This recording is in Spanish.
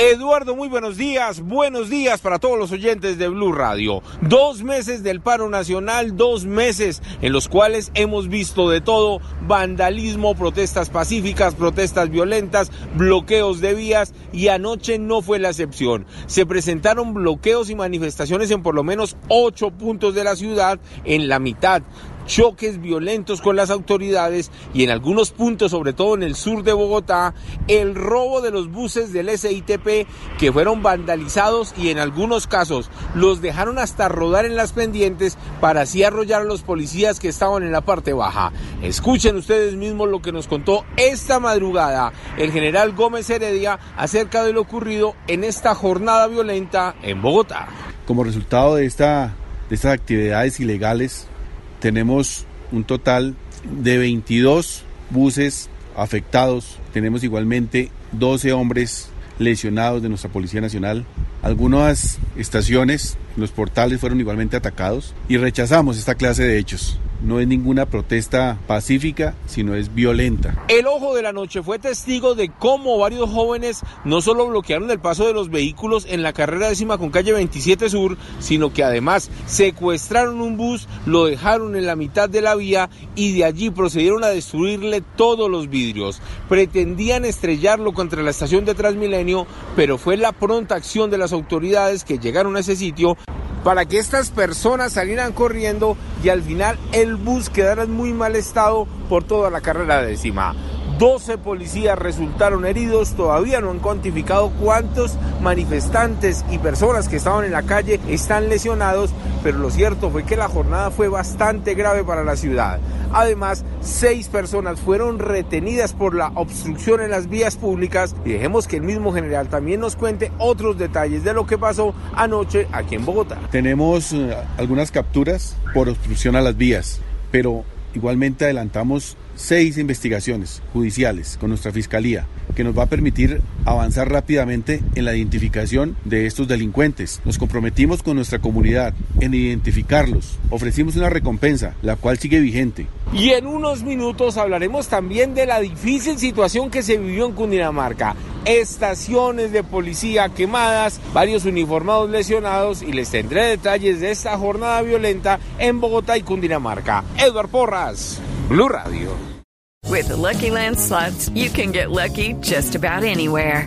Eduardo, muy buenos días. Buenos días para todos los oyentes de Blue Radio. Dos meses del paro nacional, dos meses en los cuales hemos visto de todo, vandalismo, protestas pacíficas, protestas violentas, bloqueos de vías y anoche no fue la excepción. Se presentaron bloqueos y manifestaciones en por lo menos ocho puntos de la ciudad en la mitad choques violentos con las autoridades y en algunos puntos, sobre todo en el sur de Bogotá, el robo de los buses del SITP que fueron vandalizados y en algunos casos los dejaron hasta rodar en las pendientes para así arrollar a los policías que estaban en la parte baja. Escuchen ustedes mismos lo que nos contó esta madrugada el general Gómez Heredia acerca de lo ocurrido en esta jornada violenta en Bogotá. Como resultado de, esta, de estas actividades ilegales, tenemos un total de 22 buses afectados. Tenemos igualmente 12 hombres lesionados de nuestra Policía Nacional. Algunas estaciones, los portales fueron igualmente atacados y rechazamos esta clase de hechos. No es ninguna protesta pacífica, sino es violenta. El ojo de la noche fue testigo de cómo varios jóvenes no solo bloquearon el paso de los vehículos en la carrera décima con calle 27 Sur, sino que además secuestraron un bus, lo dejaron en la mitad de la vía y de allí procedieron a destruirle todos los vidrios. Pretendían estrellarlo contra la estación de Transmilenio, pero fue la pronta acción de las autoridades que llegaron a ese sitio para que estas personas salieran corriendo y al final el bus quedara en muy mal estado por toda la carrera décima. 12 policías resultaron heridos, todavía no han cuantificado cuántos manifestantes y personas que estaban en la calle están lesionados, pero lo cierto fue que la jornada fue bastante grave para la ciudad. Además, seis personas fueron retenidas por la obstrucción en las vías públicas y dejemos que el mismo general también nos cuente otros detalles de lo que pasó anoche aquí en Bogotá. Tenemos eh, algunas capturas por obstrucción a las vías, pero igualmente adelantamos seis investigaciones judiciales con nuestra fiscalía que nos va a permitir avanzar rápidamente en la identificación de estos delincuentes. Nos comprometimos con nuestra comunidad en identificarlos. Ofrecimos una recompensa, la cual sigue vigente. Y en unos minutos hablaremos también de la difícil situación que se vivió en Cundinamarca. Estaciones de policía quemadas, varios uniformados lesionados y les tendré detalles de esta jornada violenta en Bogotá y Cundinamarca. Edward Porras, Blue Radio. With the Lucky Land you can get lucky just about anywhere.